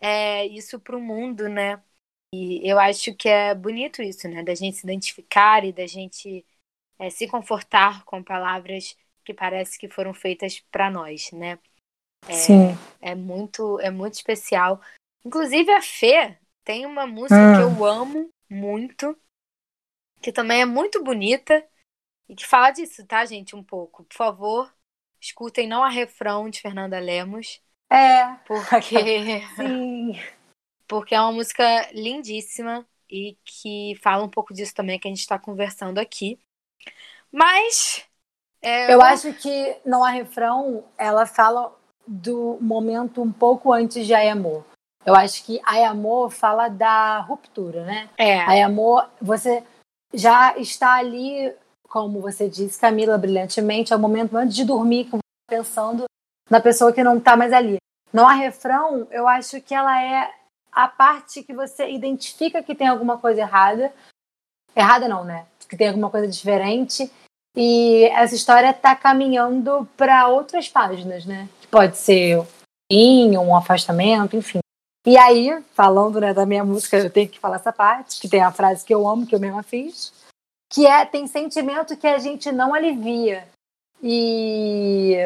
é, isso para o mundo, né? E eu acho que é bonito isso, né? Da gente se identificar e da gente é, se confortar com palavras que parece que foram feitas para nós, né? É, Sim. é muito, é muito especial. Inclusive a Fê tem uma música Hum. que eu amo muito, que também é muito bonita e que fala disso, tá, gente? Um pouco. Por favor, escutem não a refrão de Fernanda Lemos, É, porque sim. porque é uma música lindíssima e que fala um pouco disso também que a gente está conversando aqui. Mas é, Eu acho que não há refrão, ela fala do momento um pouco antes de Ai Amor. Eu acho que Ai Amor fala da ruptura, né? é, Ai Amor, você já está ali, como você disse, Camila, brilhantemente, é o momento antes de dormir que você está pensando na pessoa que não está mais ali. Não há refrão, eu acho que ela é a parte que você identifica que tem alguma coisa errada. Errada não, né? Que tem alguma coisa diferente. E essa história está caminhando para outras páginas, né? Pode ser fim, um afastamento, enfim. E aí, falando né, da minha música, eu tenho que falar essa parte, que tem a frase que eu amo, que eu mesma fiz, que é tem sentimento que a gente não alivia. E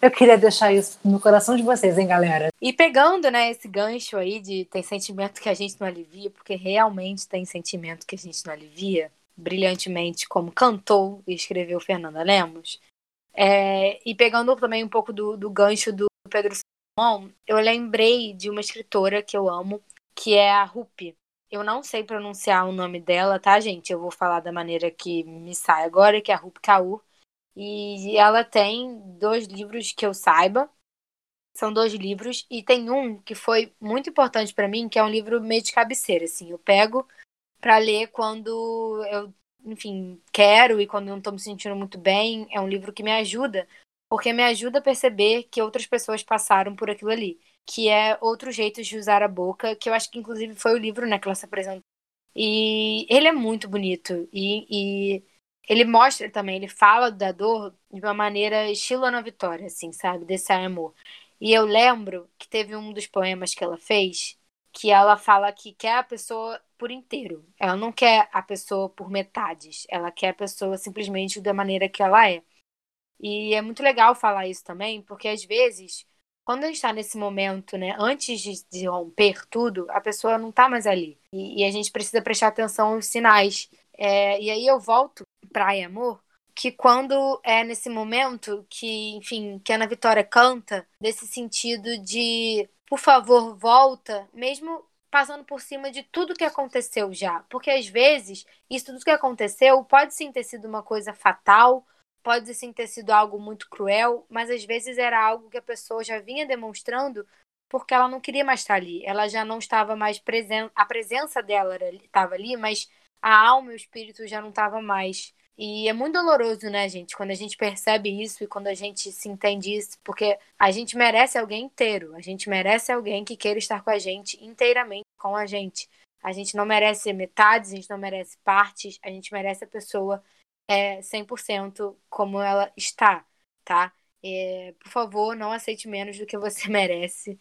eu queria deixar isso no coração de vocês, hein, galera? E pegando, né, esse gancho aí de tem sentimento que a gente não alivia, porque realmente tem sentimento que a gente não alivia, brilhantemente como cantou e escreveu Fernanda Lemos. É, e pegando também um pouco do, do gancho do Pedro Salomão, eu lembrei de uma escritora que eu amo, que é a Rupi. Eu não sei pronunciar o nome dela, tá, gente? Eu vou falar da maneira que me sai agora, que é a Rupi Kaur. E ela tem dois livros que eu saiba, são dois livros e tem um que foi muito importante para mim, que é um livro meio de cabeceira, assim. Eu pego para ler quando eu, enfim, quero e quando não tô me sentindo muito bem. É um livro que me ajuda, porque me ajuda a perceber que outras pessoas passaram por aquilo ali, que é Outros Jeitos de Usar a Boca, que eu acho que inclusive foi o livro, né, que ela se apresentou. E ele é muito bonito e, e ele mostra também, ele fala da dor de uma maneira estilo Ana Vitória, assim, sabe? Desse amor. E eu lembro que teve um dos poemas que ela fez que ela fala que quer a pessoa por inteiro. Ela não quer a pessoa por metades. Ela quer a pessoa simplesmente da maneira que ela é. E é muito legal falar isso também, porque às vezes, quando a gente está nesse momento, né, antes de, de romper tudo, a pessoa não está mais ali. E, e, a gente precisa prestar atenção aos sinais. É, e aí eu volto para Ai Amor, que quando é nesse momento que, enfim, que a Ana Vitória canta, desse sentido de, por favor, volta, mesmo passando por cima de tudo que aconteceu já. Porque às vezes, isso tudo que aconteceu pode sim ter sido uma coisa fatal, pode sim ter sido algo muito cruel, mas às vezes era algo que a pessoa já vinha demonstrando porque ela não queria mais estar ali. Ela já não estava mais presente, a presença dela estava ali, mas a alma e o espírito já não estava mais. E é muito doloroso, né, gente, quando a gente percebe isso e quando a gente se entende isso, porque a gente merece alguém inteiro, a gente merece alguém que queira estar com a gente inteiramente com a gente. A gente não merece metades, a gente não merece partes, a gente merece a pessoa é, 100% como ela está, tá? É, por favor, não aceite menos do que você merece.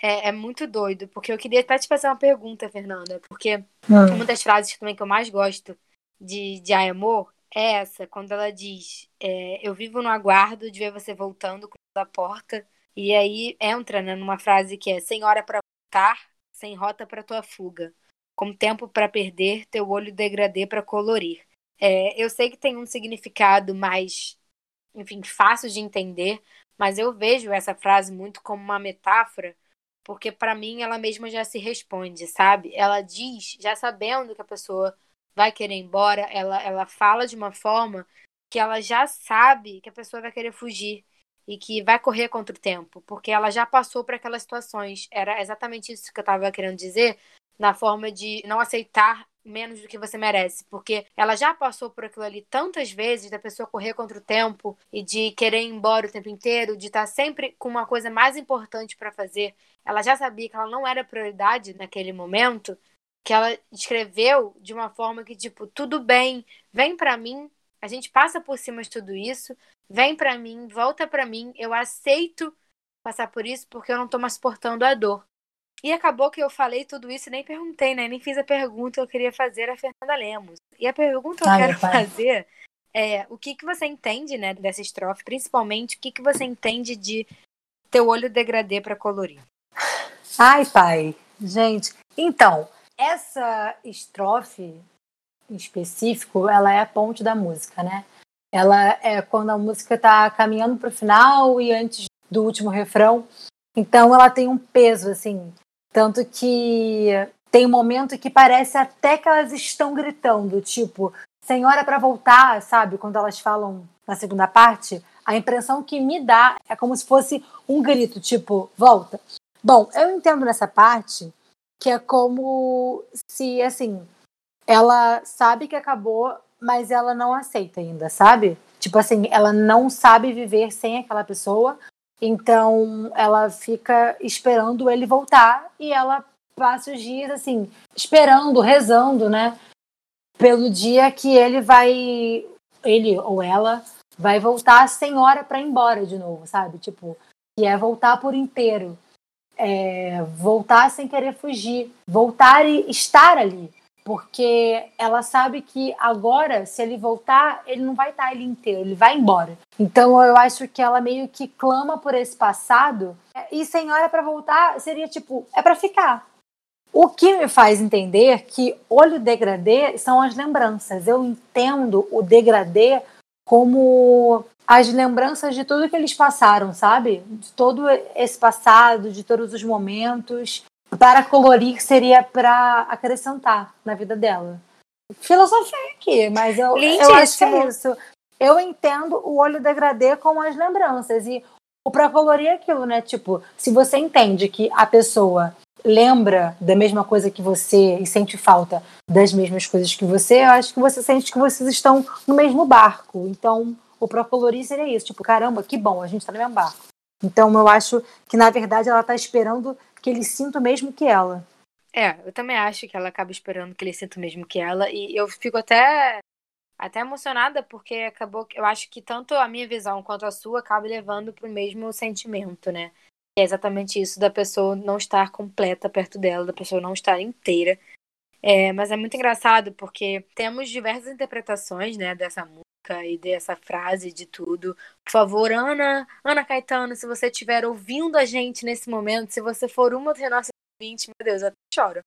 É, é, muito doido, porque eu queria até te fazer uma pergunta, Fernanda, porque Hum. uma das frases também que eu mais gosto de, de Ai Amor é essa, quando ela diz: é, Eu vivo no aguardo de ver você voltando da porta. E aí entra né, numa frase que é: Sem hora para voltar, sem rota para tua fuga, com tempo para perder, teu olho degradê para colorir. É, eu sei que tem um significado mais, enfim, fácil de entender, mas eu vejo essa frase muito como uma metáfora porque para mim ela mesma já se responde, sabe? Ela diz, já sabendo que a pessoa vai querer ir embora, ela, ela fala de uma forma que ela já sabe que a pessoa vai querer fugir e que vai correr contra o tempo, porque ela já passou por aquelas situações. Era exatamente isso que eu estava querendo dizer, na forma de não aceitar menos do que você merece, porque ela já passou por aquilo ali tantas vezes da pessoa correr contra o tempo e de querer ir embora o tempo inteiro, de estar sempre com uma coisa mais importante para fazer. Ela já sabia que ela não era prioridade naquele momento, que ela escreveu de uma forma que tipo, tudo bem, vem para mim, a gente passa por cima de tudo isso, vem para mim, volta para mim, eu aceito passar por isso porque eu não tô mais suportando a dor. E acabou que eu falei tudo isso e nem perguntei, né? Nem fiz a pergunta que eu queria fazer a Fernanda Lemos. E a pergunta que eu Ai, quero fazer é o que, que você entende, né, dessa estrofe, principalmente o que, que você entende de teu olho degradê para colorir. Ai, pai. Gente, então, essa estrofe em específico, ela é a ponte da música, né? Ela é quando a música tá caminhando pro final e antes do último refrão. Então ela tem um peso, assim. Tanto que tem um momento que parece até que elas estão gritando, tipo, senhora para voltar, sabe? Quando elas falam na segunda parte, a impressão que me dá é como se fosse um grito, tipo, volta. Bom, eu entendo nessa parte que é como se, assim, ela sabe que acabou, mas ela não aceita ainda, sabe? Tipo assim, ela não sabe viver sem aquela pessoa, então ela fica esperando ele voltar e ela passa os dias, assim, esperando, rezando, né? Pelo dia que ele vai, ele ou ela, vai voltar sem hora para ir embora de novo, sabe? Tipo, que é voltar por inteiro é, voltar sem querer fugir, voltar e estar ali, porque ela sabe que agora, se ele voltar, ele não vai estar ali inteiro, ele vai embora. Então eu acho que ela meio que clama por esse passado e sem hora para voltar seria tipo é para ficar. O que me faz entender que olho degradê são as lembranças. Eu entendo o degradê como as lembranças de tudo que eles passaram, sabe? De todo esse passado, de todos os momentos. Para colorir seria para acrescentar na vida dela. Filosofia aqui, mas eu, eu acho que é isso. Eu entendo o olho degradê com as lembranças. E o para colorir é aquilo, né? Tipo, se você entende que a pessoa lembra da mesma coisa que você e sente falta das mesmas coisas que você, eu acho que você sente que vocês estão no mesmo barco. Então, o procolorir seria isso, tipo, caramba, que bom, a gente tá no mesmo barco. Então eu acho que na verdade ela tá esperando que ele sinta o mesmo que ela. É, eu também acho que ela acaba esperando que ele sinta o mesmo que ela e eu fico até até emocionada porque acabou eu acho que tanto a minha visão quanto a sua acaba levando pro mesmo sentimento, né? É exatamente isso da pessoa não estar completa perto dela, da pessoa não estar inteira. É, mas é muito engraçado porque temos diversas interpretações, né, dessa música e dessa frase de tudo. Por favor, Ana, Ana Caetano, se você estiver ouvindo a gente nesse momento, se você for uma das nossas ouvintes, meu Deus, eu até choro.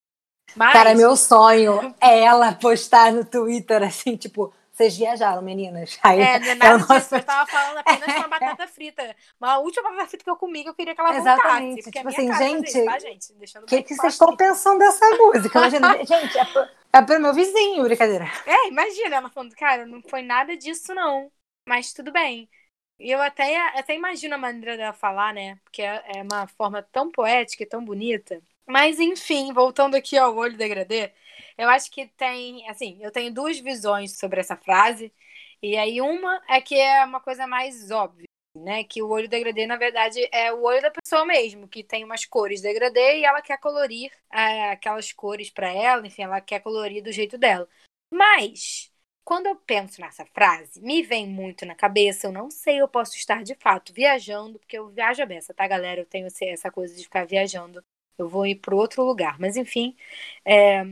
Mas... Cara, meu sonho é ela postar no Twitter assim, tipo, vocês viajaram, meninas. Aí, é, não é nada disso. Nossa... Eu tava falando apenas de uma batata frita. Uma última batata frita que eu comi, que eu queria que ela Exatamente. voltasse. Tipo assim, gente, isso, tá, gente? O que, que vocês estão pensando dessa música? Imagina, gente, é, pro, é pro meu vizinho, brincadeira. É, imagina ela falando, cara, não foi nada disso, não. Mas tudo bem. E eu até, até imagino a maneira dela falar, né? Porque é, é uma forma tão poética e tão bonita. Mas, enfim, voltando aqui ao olho degradê, eu acho que tem, assim, eu tenho duas visões sobre essa frase. E aí uma é que é uma coisa mais óbvia, né? Que o olho degradê, na verdade, é o olho da pessoa mesmo, que tem umas cores degradê e ela quer colorir é, aquelas cores para ela, enfim, ela quer colorir do jeito dela. Mas quando eu penso nessa frase, me vem muito na cabeça, eu não sei, eu posso estar de fato viajando, porque eu viajo a beça, tá, galera? Eu tenho essa coisa de ficar viajando. Eu vou ir para outro lugar. Mas, enfim, é,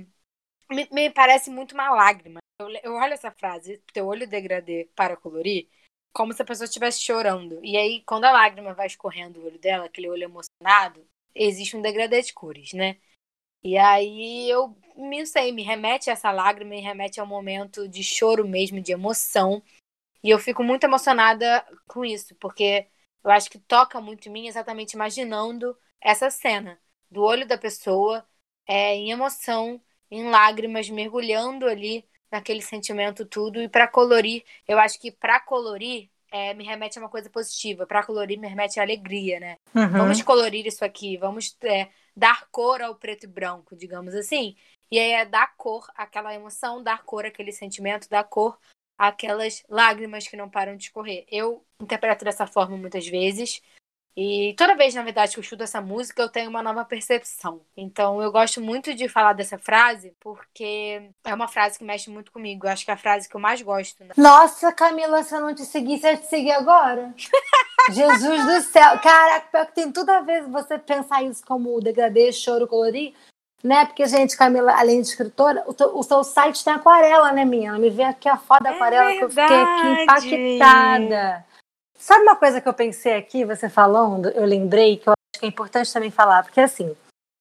me, me, parece muito uma lágrima. Eu, eu olho essa frase, teu olho degradê para colorir, como se a pessoa estivesse chorando. E aí, quando a lágrima vai escorrendo o olho dela, aquele olho emocionado, existe um degradê de cores, né? E aí eu me sei, me remete a essa lágrima, me remete a um momento de choro mesmo, de emoção. E eu fico muito emocionada com isso, porque eu acho que toca muito em mim exatamente imaginando essa cena do olho da pessoa é, em emoção, em lágrimas, mergulhando ali naquele sentimento tudo. E para colorir, eu acho que para colorir é, me remete a uma coisa positiva. Para colorir me remete a alegria, né? Uhum. Vamos colorir isso aqui, vamos é, dar cor ao preto e branco, digamos assim. E aí é dar cor àquela emoção, dar cor àquele sentimento, dar cor àquelas lágrimas que não param de escorrer. Eu interpreto dessa forma muitas vezes. E toda vez, na verdade, que eu estudo essa música, eu tenho uma nova percepção. Então, eu gosto muito de falar dessa frase, porque é uma frase que mexe muito comigo. Eu acho que é a frase que eu mais gosto. Né? Nossa, Camila, se eu não te seguisse, eu ia te seguir agora. Jesus do céu. Caraca, pior que tem tudo a ver você pensar isso como degradê, choro, colorir. Né? Porque, gente, Camila, além de escritora, o, teu- o seu site tem aquarela, né, minha? Me vê aqui a foto da É aquarela que eu fiquei aqui verdade. impactada. Sabe uma coisa que eu pensei aqui, você falando, eu lembrei que eu acho que é importante também falar, porque assim,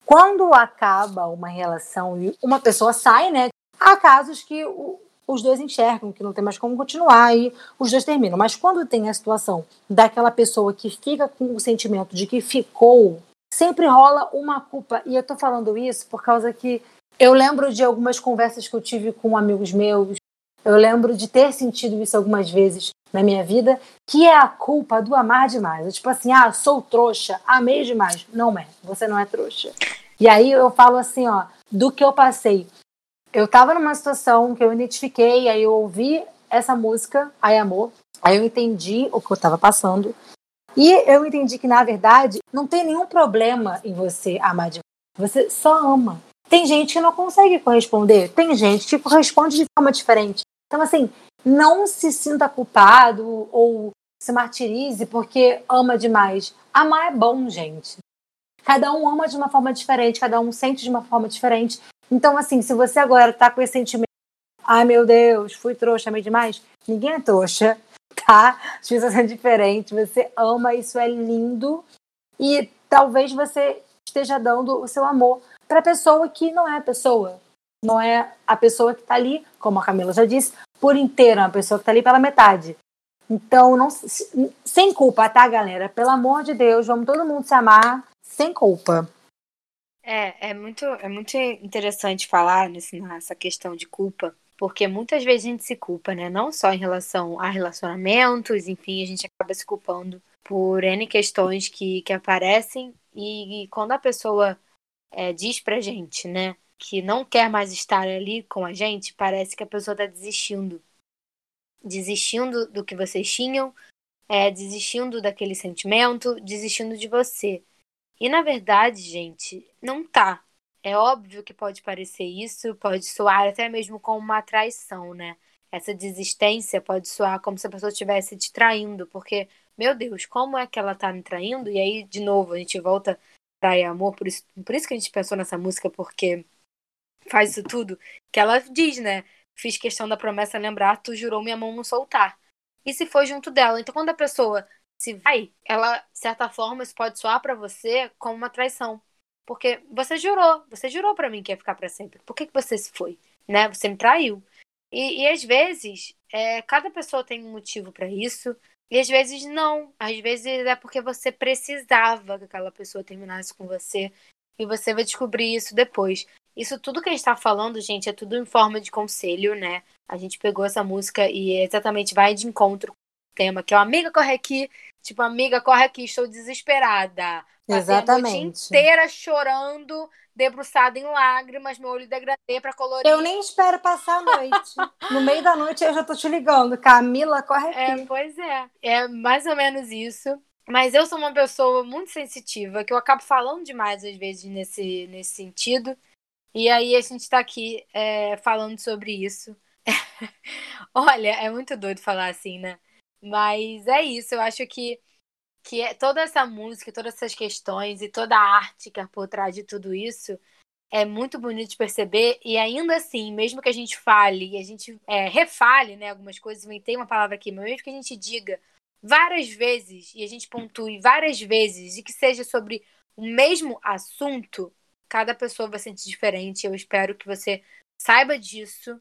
quando acaba uma relação e uma pessoa sai, né? Há casos que o- os dois enxergam que não tem mais como continuar e os dois terminam. Mas quando tem a situação daquela pessoa que fica com o sentimento de que ficou, sempre rola uma culpa. E eu tô falando isso por causa que eu lembro de algumas conversas que eu tive com amigos meus. Eu lembro de ter sentido isso algumas vezes na minha vida, que é a culpa do amar demais. É tipo assim, ah, sou trouxa, amei demais. Não é, você não é trouxa. E aí eu falo assim, ó, do que eu passei. Eu tava numa situação que eu identifiquei, aí eu ouvi essa música, Ai Amor, aí eu entendi o que eu tava passando. E eu entendi que, na verdade, não tem nenhum problema em você amar demais. Você só ama. Tem gente que não consegue corresponder, tem gente que corresponde de forma diferente. Então, assim, não se sinta culpado ou se martirize porque ama demais. Amar é bom, gente. Cada um ama de uma forma diferente, cada um sente de uma forma diferente. Então, assim, se você agora tá com esse sentimento, ai meu Deus, fui trouxa, amei demais, ninguém é trouxa, tá? As pessoas são diferentes, você ama, isso é lindo. E talvez você esteja dando o seu amor para pessoa que não é a pessoa. Não é a pessoa que tá ali, como a Camila já disse, por inteiro, é uma pessoa que tá ali pela metade. Então, não, se- sem culpa, tá, galera? Pelo amor de Deus, vamos todo mundo se amar sem culpa. É, é muito, é muito interessante falar nesse, nessa questão de culpa, porque muitas vezes a gente se culpa, né? Não só em relação a relacionamentos, enfim, a gente acaba se culpando por N questões que, que aparecem e, e quando a pessoa é, diz pra gente, né, que não quer mais estar ali com a gente, parece que a pessoa tá desistindo. Desistindo do que vocês tinham, é, desistindo daquele sentimento, desistindo de você. E na verdade, gente, não tá. É óbvio que pode parecer isso, pode soar até mesmo como uma traição, né? Essa desistência pode soar como se a pessoa estivesse te traindo, porque, meu Deus, como é que ela tá me traindo? E aí, de novo, a gente volta pra e amor, por isso, por isso que a gente pensou nessa música, porque faz isso tudo, que ela diz, né? Fiz questão da promessa lembrar, tu jurou minha mão não soltar. E se foi junto dela. Então, quando a pessoa se vai, ela, de certa forma, isso pode soar pra você como uma traição. Porque você jurou, você jurou pra mim que ia ficar pra sempre. Por que, que você se foi? Né? Você me traiu. E, e às vezes, é, cada pessoa tem um motivo pra isso. E às vezes não. Às vezes é porque você precisava que aquela pessoa terminasse com você. E você vai descobrir isso depois. Isso tudo que a gente tá falando, gente, é tudo em forma de conselho, né? A gente pegou essa música e exatamente vai de encontro tema, que é o Amiga Corre Aqui. Tipo, amiga, corre aqui, estou desesperada. Passei a noite Exatamente. inteira chorando, debruçada em lágrimas, meu olho degradê pra colorir. Eu nem espero passar a noite. No meio da noite eu já tô te ligando. Camila, corre É, aqui. pois é. É mais ou menos isso. Mas eu sou uma pessoa muito sensitiva, que eu acabo falando demais às vezes nesse, nesse sentido. E aí a gente tá aqui é, falando sobre isso. Olha, é muito doido falar assim, né? Mas é isso, eu acho que, que é, toda essa música, todas essas questões e toda a arte que é por trás de tudo isso é muito bonito de perceber. E ainda assim, mesmo que a gente fale e a gente é, refale né, algumas coisas, inventei uma palavra aqui, mas mesmo que a gente diga várias vezes e a gente pontue várias vezes e que seja sobre o mesmo assunto, cada pessoa vai sentir diferente. Eu espero que você saiba disso,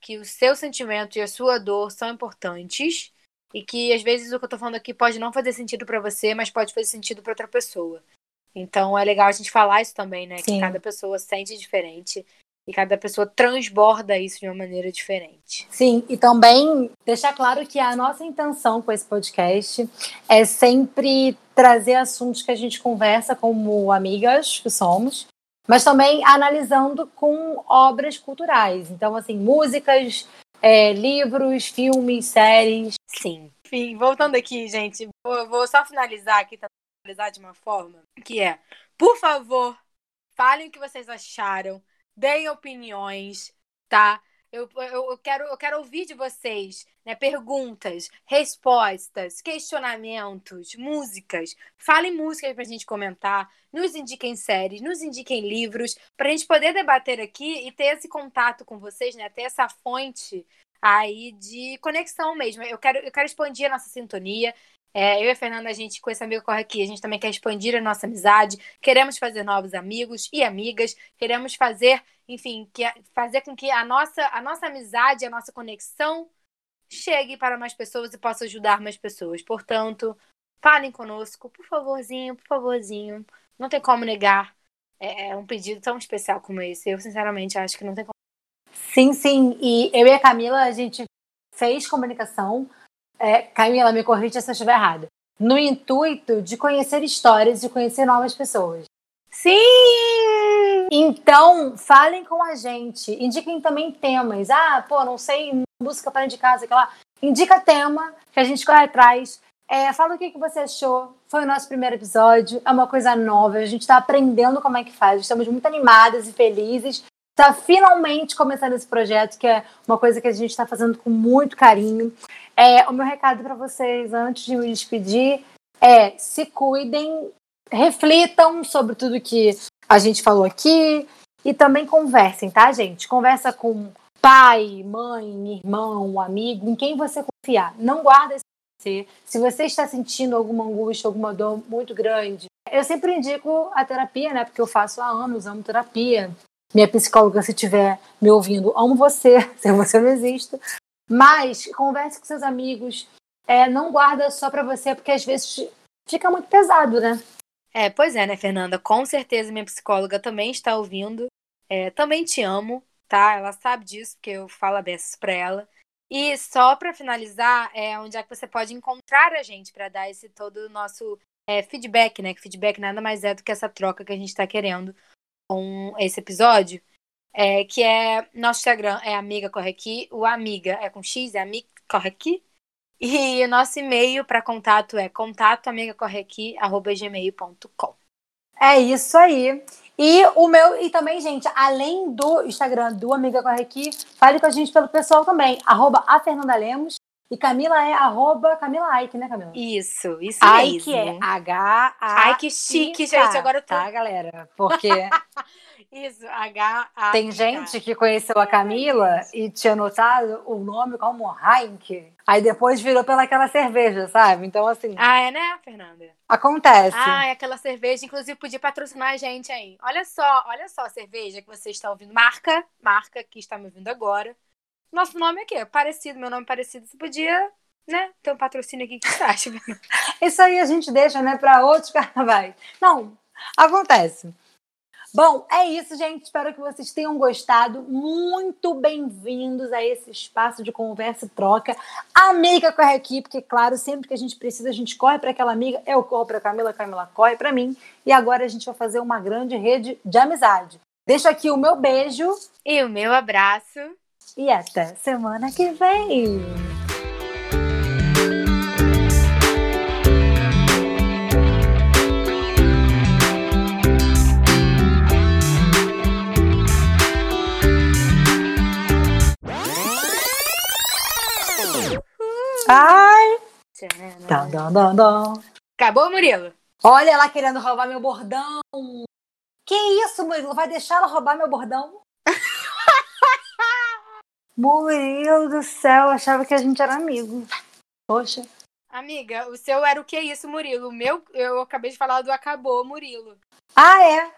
que o seu sentimento e a sua dor são importantes e que às vezes o que eu tô falando aqui pode não fazer sentido pra você, mas pode fazer sentido pra outra pessoa. Então é legal a gente falar isso também, né? Sim. Que cada pessoa sente diferente e cada pessoa transborda isso de uma maneira diferente. Sim, e também deixar claro que a nossa intenção com esse podcast é sempre trazer assuntos que a gente conversa como amigas que somos, mas também analisando com obras culturais. Então, assim, músicas, é, livros, filmes, séries. Sim. Enfim, voltando aqui, gente, vou, vou só finalizar aqui, tentar finalizar de uma forma que é, por favor, falem o que vocês acharam, deem opiniões, tá? Eu, eu, eu quero, eu quero ouvir de vocês né, perguntas, respostas, questionamentos, músicas. Falem músicas para a gente comentar, nos indiquem séries, nos indiquem livros, para a gente poder debater aqui e ter esse contato com vocês, né, ter essa fonte aí de conexão mesmo. Eu quero, eu quero expandir a nossa sintonia. É, eu e a Fernanda, a gente, com esse amigo corre aqui, a gente também quer expandir a nossa amizade. Queremos fazer novos amigos e amigas. Queremos fazer, enfim, que, fazer com que a nossa, a nossa amizade, a nossa conexão chegue para mais pessoas e possa ajudar mais pessoas. Portanto, falem conosco, por favorzinho, por favorzinho. Não tem como negar é, é um pedido tão especial como esse. Eu, sinceramente, acho que não tem como. Sim, sim. E eu e a Camila, a gente fez comunicação é, Camila, me corrija se eu estiver errada. No intuito de conhecer histórias e conhecer novas pessoas. Sim! Então, falem com a gente. Indiquem também temas. Ah, pô, não sei música para indicar, sei lá. Indica tema que a gente corre atrás. É, fala o que, que você achou. Foi o nosso primeiro episódio. É uma coisa nova. A gente está aprendendo como é que faz. Estamos muito animadas e felizes. Está finalmente começando esse projeto, que é uma coisa que a gente está fazendo com muito carinho. É, o meu recado para vocês, antes de me despedir, é se cuidem, reflitam sobre tudo que a gente falou aqui e também conversem, tá, gente? Conversa com pai, mãe, irmão, amigo, em quem você confiar. Não guarda isso você. Se você está sentindo alguma angústia, alguma dor muito grande, eu sempre indico a terapia, né? Porque eu faço há anos, amo terapia. Minha psicóloga, se estiver me ouvindo, amo você, se você não existe. Mas converse com seus amigos. É, não guarda só para você, porque às vezes fica muito pesado, né? É, pois é, né, Fernanda? Com certeza minha psicóloga também está ouvindo. É, também te amo, tá? Ela sabe disso, porque eu falo beços pra ela. E só para finalizar, é onde é que você pode encontrar a gente para dar esse todo o nosso é, feedback, né? Que feedback nada mais é do que essa troca que a gente está querendo com esse episódio é, que é nosso Instagram é Amiga Corre Aqui, o Amiga é com X, é Amiga Corre Aqui. E o nosso e-mail para contato é contatoamigacorreaqui@gmail.com. É isso aí. E o meu e também, gente, além do Instagram do Amiga Corre Aqui, fale com a gente pelo pessoal também, arroba a Fernanda Lemos. E Camila é arroba Camila Ike, né, Camila? Isso, isso Ike mesmo. é H A Ai, que chique, gente. Agora eu tô... Tá, galera? Porque Isso, H A tem gente que conheceu a Camila e tinha notado o nome como Heineken. Aí depois virou pelaquela cerveja, sabe? Então, assim. Ah, é, né, Fernanda? Acontece. Ah, é aquela cerveja, inclusive, podia patrocinar a gente aí. Olha só, olha só a cerveja que você está ouvindo. Marca, marca que está me ouvindo agora. Nosso nome aqui é parecido, meu nome é parecido. Você podia, né, ter um patrocínio aqui que você acha? Isso aí a gente deixa, né, para outros carnavais. Não, acontece. Bom, é isso, gente. Espero que vocês tenham gostado. Muito bem-vindos a esse espaço de conversa e troca. A amiga corre aqui, porque, claro, sempre que a gente precisa, a gente corre para aquela amiga. Eu corro para Camila, a Camila corre para mim. E agora a gente vai fazer uma grande rede de amizade. Deixo aqui o meu beijo. E o meu abraço. E até semana que vem. Ai! Dão, dão, dão, dão. Acabou, Murilo? Olha ela querendo roubar meu bordão. Que isso, Murilo? Vai deixar ela roubar meu bordão? Murilo do céu, eu achava que a gente era amigo. Poxa. Amiga, o seu era o que isso, Murilo? O meu, eu acabei de falar do acabou, Murilo. Ah, é?